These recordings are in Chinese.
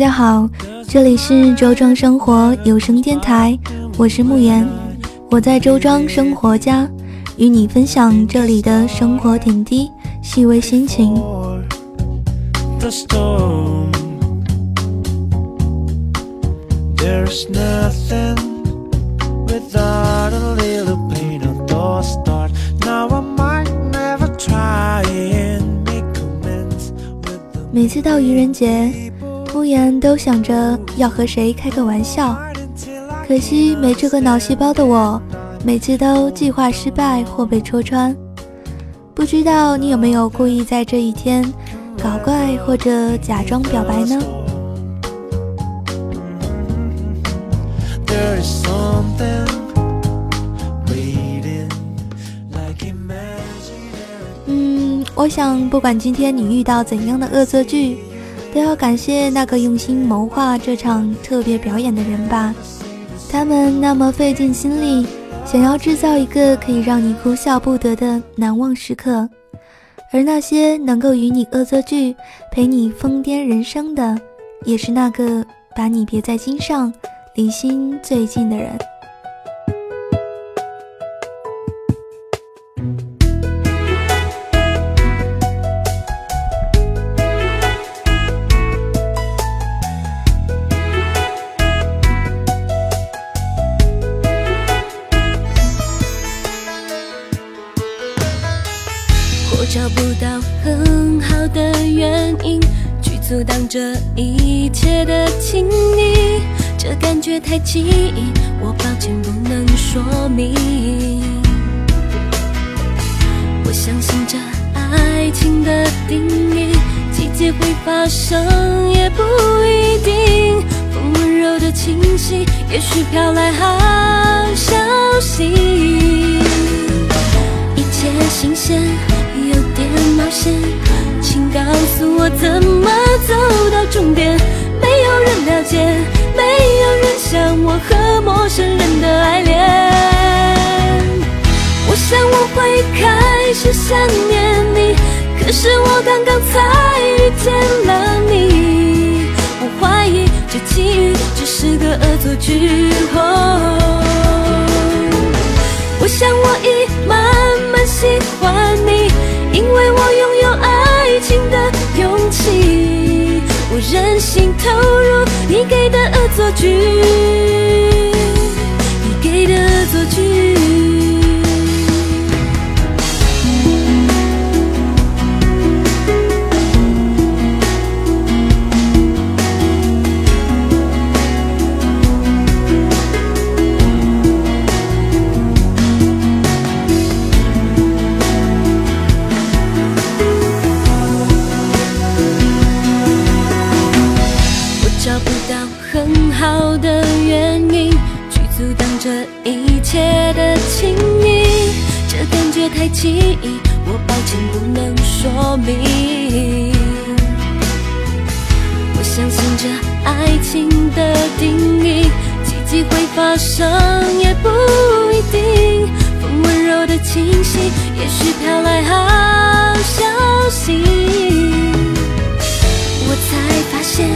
大家好，这里是周庄生活有声电台，我是慕言，我在周庄生活家，与你分享这里的生活点滴、细微心情。每次到愚人节，慕言都想着要和谁开个玩笑，可惜没这个脑细胞的我，每次都计划失败或被戳穿。不知道你有没有故意在这一天搞怪或者假装表白呢？我想，不管今天你遇到怎样的恶作剧，都要感谢那个用心谋划这场特别表演的人吧。他们那么费尽心力，想要制造一个可以让你哭笑不得的难忘时刻。而那些能够与你恶作剧、陪你疯癫人生的，也是那个把你别在心上、离心最近的人。这一切的亲密，这感觉太奇异，我抱歉不能说明。我相信这爱情的定义，奇迹会发生也不一定。风温柔的清晰，也许飘来好消息，一切新鲜。有点冒险，告诉我怎么走到终点。没有人了解，没有人像我和陌生人的爱恋。我想我会开始想念你，可是我刚刚才遇见了你。我怀疑这际遇只是个恶作剧。我想我已慢慢喜欢你。因为我拥有爱情的勇气，我任性投入你给的恶作剧，你给的恶作剧。记忆，我抱歉不能说明。我相信这爱情的定义，奇迹会发生也不一定。风温柔的清晰，也许飘来好消息。我才发现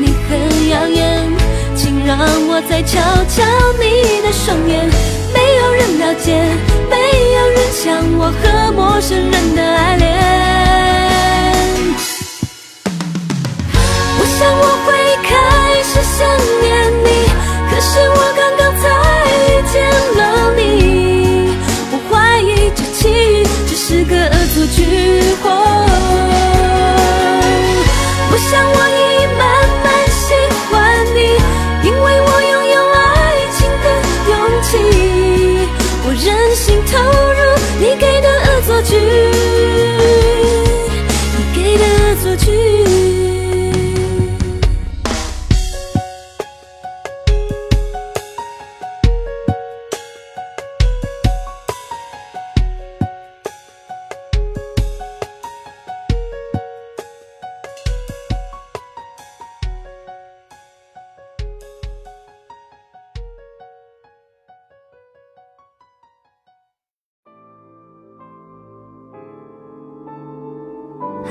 你很耀眼，请让我再瞧瞧你的双眼。没有人了解。没像我和陌生人的爱恋，我想我会开始想念你，可是我刚刚才遇见了你，我怀疑这奇遇只是个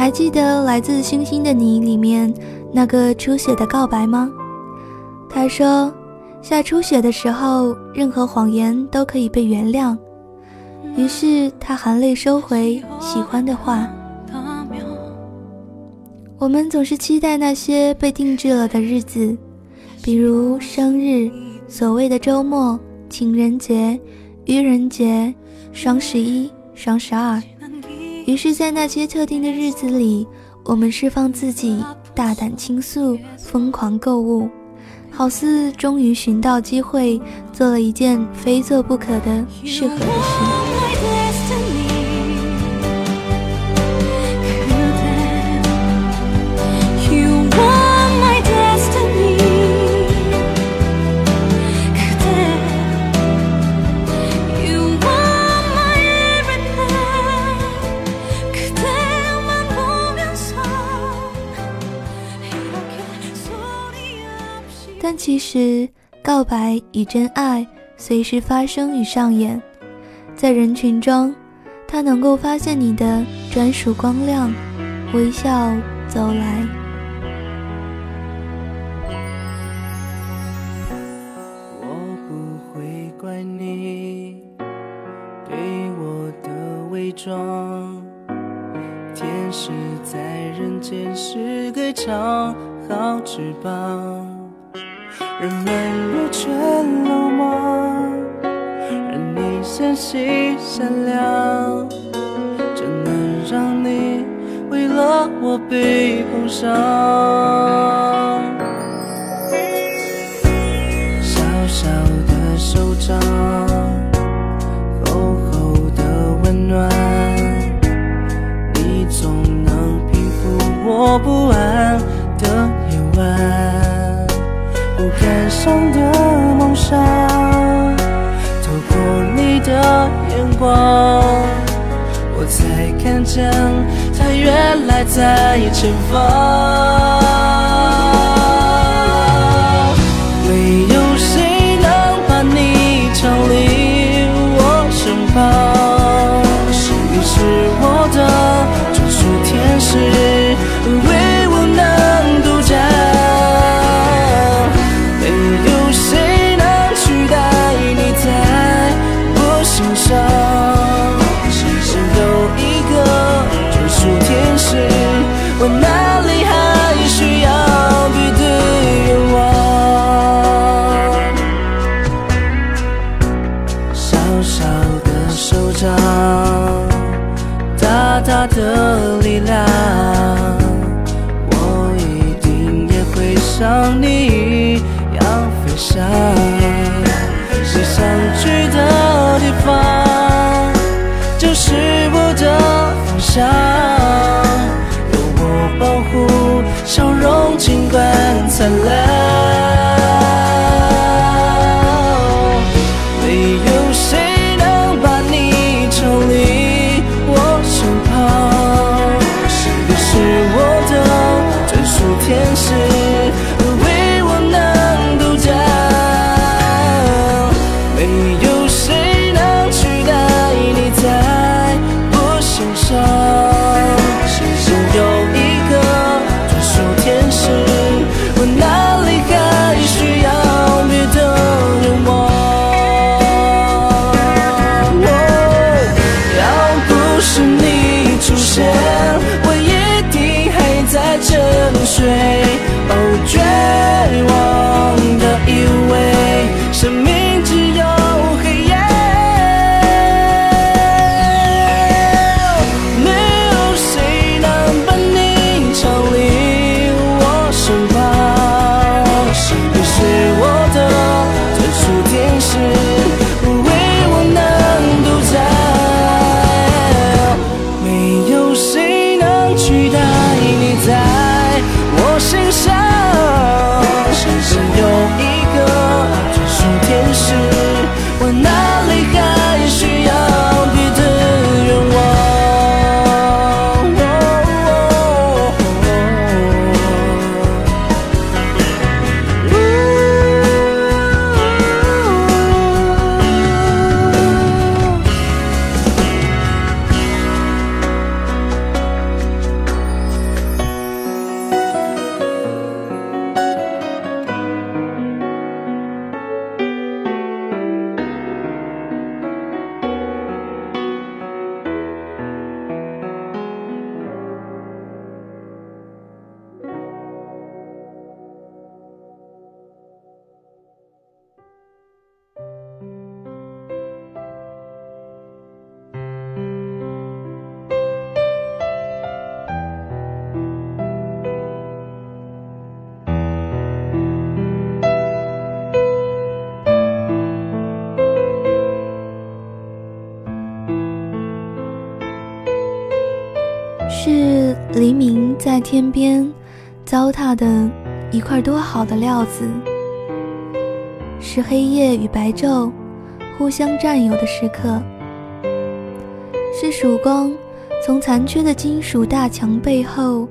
还记得《来自星星的你》里面那个初雪的告白吗？他说，下初雪的时候，任何谎言都可以被原谅。于是他含泪收回喜欢的话。我们总是期待那些被定制了的日子，比如生日、所谓的周末、情人节、愚人节、双十一、双十二。于是，在那些特定的日子里，我们释放自己，大胆倾诉，疯狂购物，好似终于寻到机会，做了一件非做不可的适合的事。但其实，告白与真爱随时发生与上演，在人群中，他能够发现你的专属光亮，微笑走来。我不会怪你对我的伪装，天使在人间是个长好翅膀。人们若全落寞，而你纤细善良，怎能让你为了我被碰伤？小小的手掌，厚厚的温暖，你总能平复我不安的。上的梦想，透过你的眼光，我才看见它原来在前方。在天边糟蹋的一块多好的料子，是黑夜与白昼互相占有的时刻，是曙光从残缺的金属大墙背后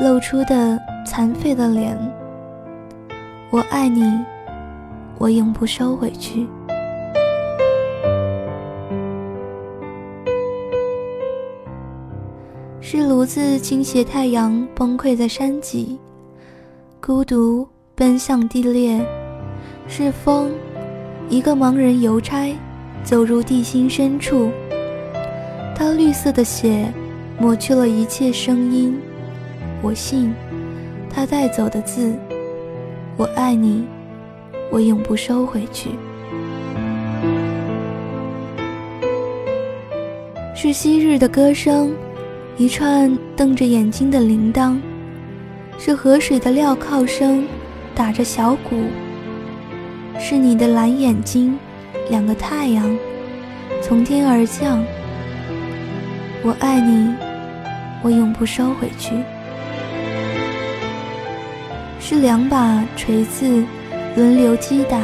露出的残废的脸。我爱你，我永不收回去。是炉子倾斜，太阳崩溃在山脊，孤独奔向地裂。是风，一个盲人邮差，走入地心深处。他绿色的血抹去了一切声音。我信，他带走的字。我爱你，我永不收回去。是昔日的歌声，一串瞪着眼睛的铃铛；是河水的镣铐声，打着小鼓；是你的蓝眼睛，两个太阳从天而降。我爱你，我永不收回去。是两把锤子轮流击打，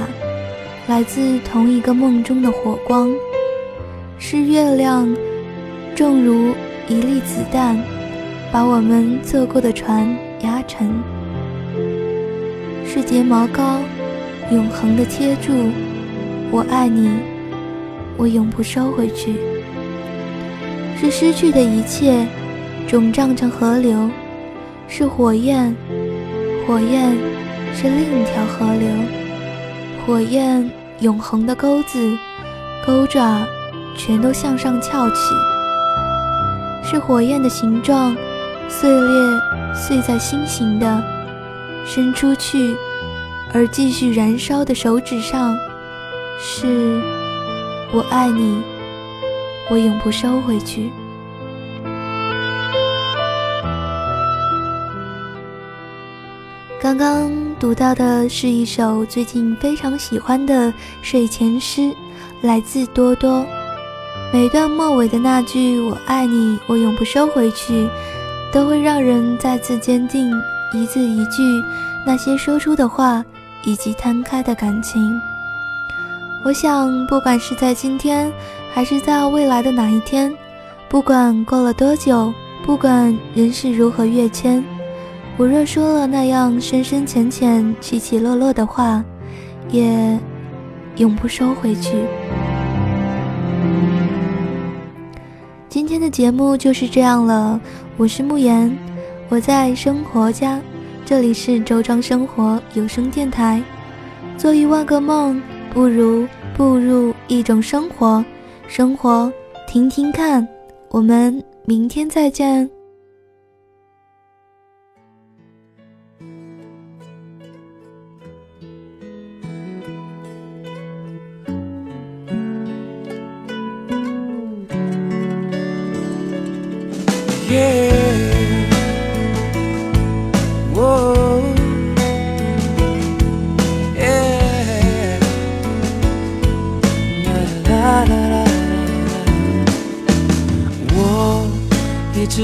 来自同一个梦中的火光。是月亮正如一粒子弹，把我们坐过的船压沉。是睫毛膏永恒的贴住，我爱你，我永不收回去。是失去的一切肿胀成河流，是火焰。火焰是另一条河流，火焰永恒的钩子，钩爪全都向上翘起，是火焰的形状，碎裂碎在心形的，伸出去而继续燃烧的手指上，是我爱你，我永不收回去。刚刚读到的是一首最近非常喜欢的睡前诗，来自多多。每段末尾的那句“我爱你，我永不收回去”，都会让人再次坚定一字一句那些说出的话以及摊开的感情。我想，不管是在今天，还是在未来的哪一天，不管过了多久，不管人世如何跃迁。我若说了那样深深浅浅、起起落落的话，也永不收回去。今天的节目就是这样了，我是慕言，我在生活家，这里是周庄生活有声电台。做一万个梦，不如步入一种生活，生活听听看。我们明天再见。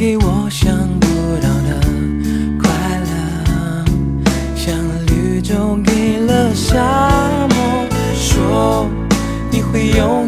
给我想不到的快乐像绿洲给了沙漠说你会永